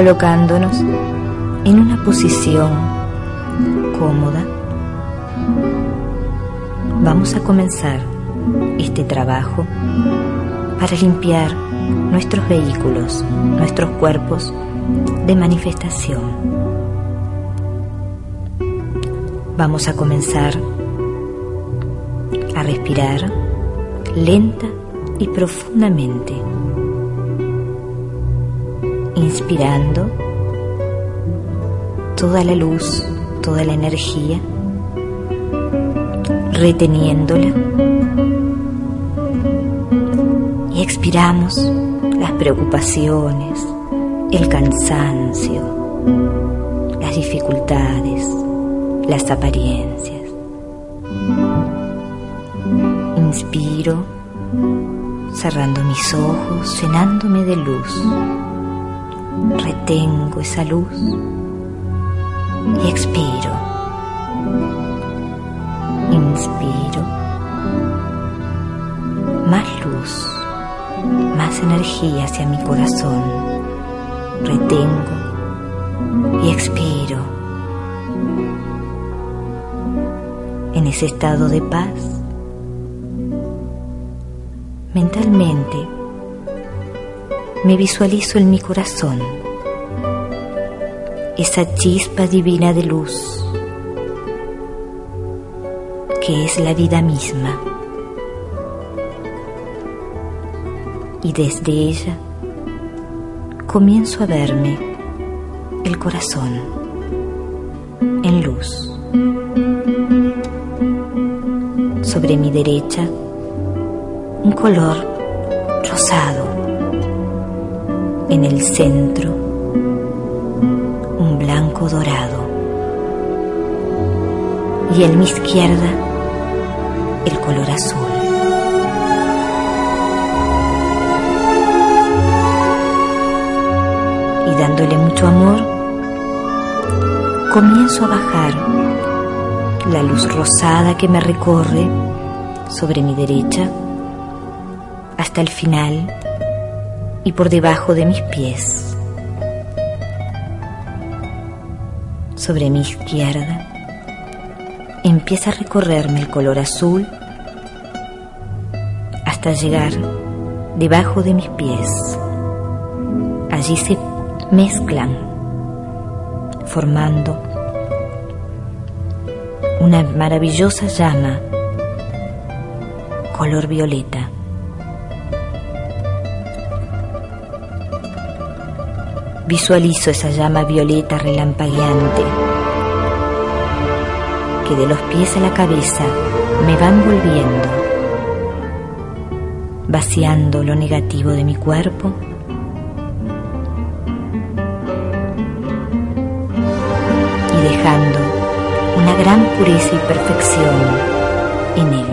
colocándonos en una posición cómoda, vamos a comenzar este trabajo para limpiar nuestros vehículos, nuestros cuerpos de manifestación. Vamos a comenzar a respirar lenta y profundamente inspirando toda la luz, toda la energía, reteniéndola y expiramos las preocupaciones, el cansancio, las dificultades, las apariencias. Inspiro, cerrando mis ojos, llenándome de luz retengo esa luz y expiro. Inspiro. Más luz, más energía hacia mi corazón. Retengo y expiro. En ese estado de paz, mentalmente, me visualizo en mi corazón esa chispa divina de luz que es la vida misma. Y desde ella comienzo a verme el corazón en luz. Sobre mi derecha, un color rosado en el centro dorado y en mi izquierda el color azul. Y dándole mucho amor, comienzo a bajar la luz rosada que me recorre sobre mi derecha hasta el final y por debajo de mis pies. Sobre mi izquierda empieza a recorrerme el color azul hasta llegar debajo de mis pies. Allí se mezclan formando una maravillosa llama color violeta. Visualizo esa llama violeta relampagueante que de los pies a la cabeza me va envolviendo, vaciando lo negativo de mi cuerpo y dejando una gran pureza y perfección en él.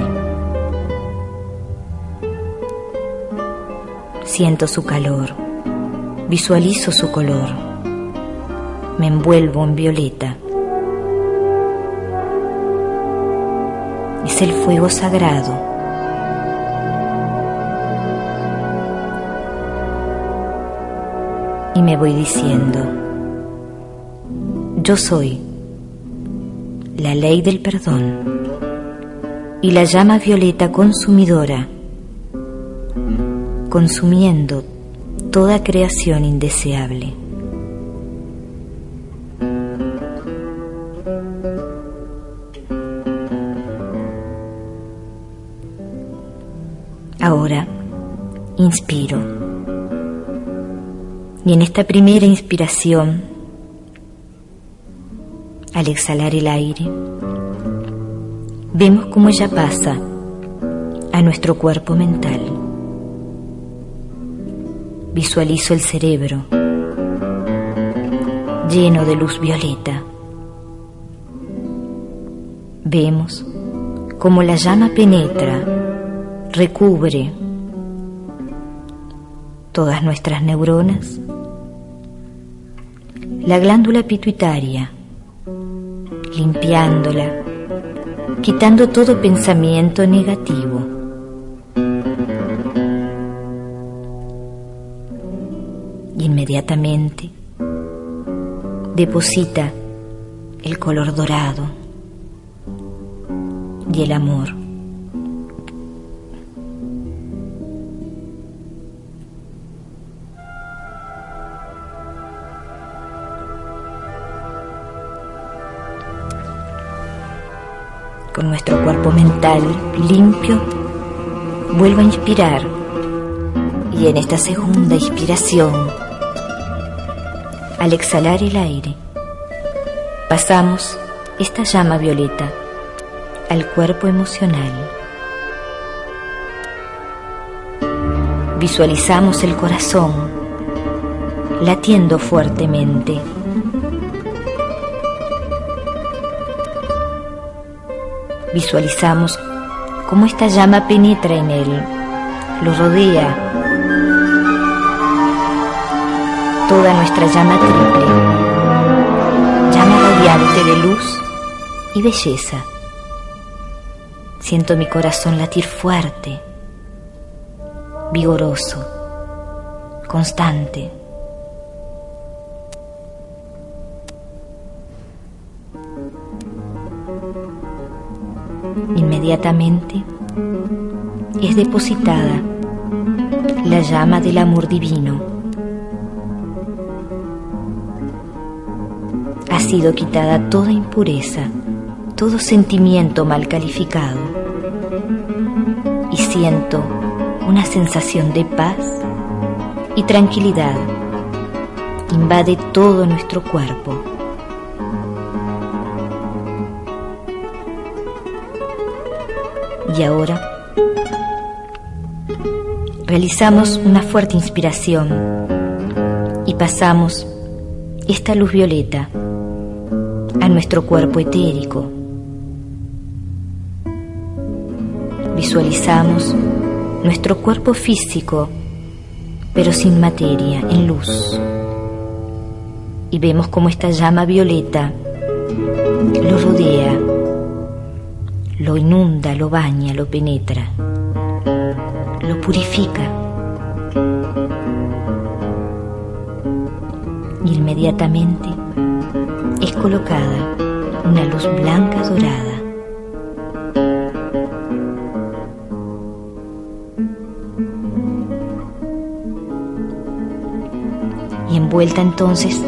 Siento su calor Visualizo su color. Me envuelvo en violeta. Es el fuego sagrado. Y me voy diciendo, yo soy la ley del perdón y la llama violeta consumidora, consumiendo toda creación indeseable. Ahora inspiro. Y en esta primera inspiración, al exhalar el aire, vemos cómo ella pasa a nuestro cuerpo mental. Visualizo el cerebro lleno de luz violeta. Vemos cómo la llama penetra, recubre todas nuestras neuronas, la glándula pituitaria, limpiándola, quitando todo pensamiento negativo. Inmediatamente deposita el color dorado y el amor. Con nuestro cuerpo mental limpio, vuelvo a inspirar y en esta segunda inspiración al exhalar el aire, pasamos esta llama violeta al cuerpo emocional. Visualizamos el corazón latiendo fuertemente. Visualizamos cómo esta llama penetra en él, lo rodea toda nuestra llama triple, llama radiante de luz y belleza. Siento mi corazón latir fuerte, vigoroso, constante. Inmediatamente es depositada la llama del amor divino ha sido quitada toda impureza, todo sentimiento mal calificado y siento una sensación de paz y tranquilidad. Invade todo nuestro cuerpo. Y ahora realizamos una fuerte inspiración y pasamos esta luz violeta nuestro cuerpo etérico. Visualizamos nuestro cuerpo físico, pero sin materia, en luz. Y vemos como esta llama violeta lo rodea, lo inunda, lo baña, lo penetra, lo purifica. Y inmediatamente es colocada una luz blanca dorada. Y envuelta entonces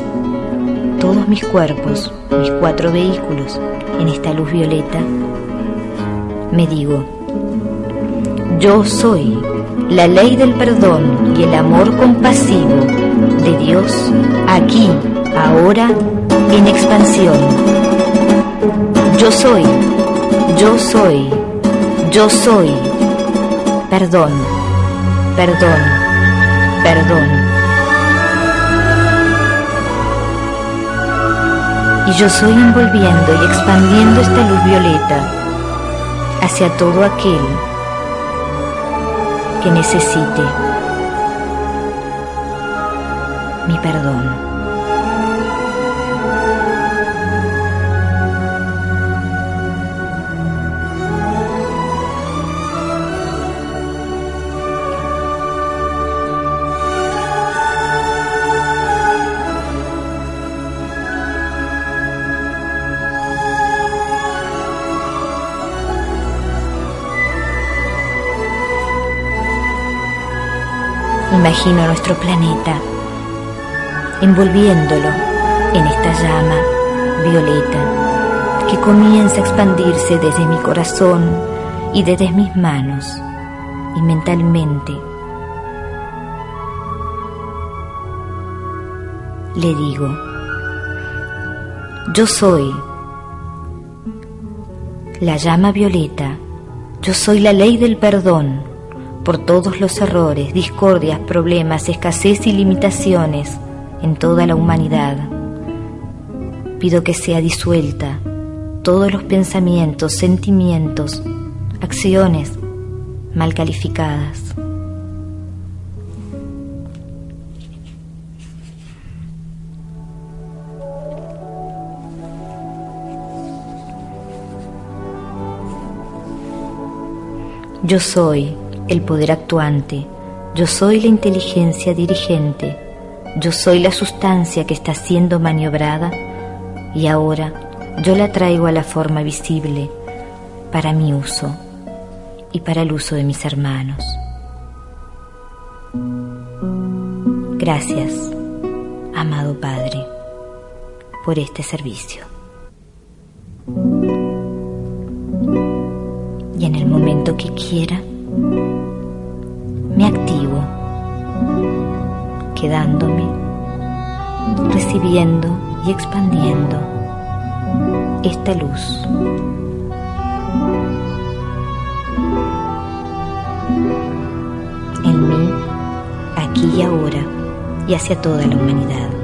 todos mis cuerpos, mis cuatro vehículos, en esta luz violeta, me digo, yo soy la ley del perdón y el amor compasivo de Dios aquí, ahora en expansión. Yo soy, yo soy, yo soy. Perdón, perdón, perdón. Y yo soy envolviendo y expandiendo esta luz violeta hacia todo aquel que necesite mi perdón. Imagino nuestro planeta envolviéndolo en esta llama violeta que comienza a expandirse desde mi corazón y desde mis manos y mentalmente. Le digo, yo soy la llama violeta, yo soy la ley del perdón por todos los errores, discordias, problemas, escasez y limitaciones en toda la humanidad. Pido que sea disuelta todos los pensamientos, sentimientos, acciones mal calificadas. Yo soy el poder actuante, yo soy la inteligencia dirigente, yo soy la sustancia que está siendo maniobrada y ahora yo la traigo a la forma visible para mi uso y para el uso de mis hermanos. Gracias, amado Padre, por este servicio. Y en el momento que quiera, me activo, quedándome, recibiendo y expandiendo esta luz. En mí, aquí y ahora, y hacia toda la humanidad.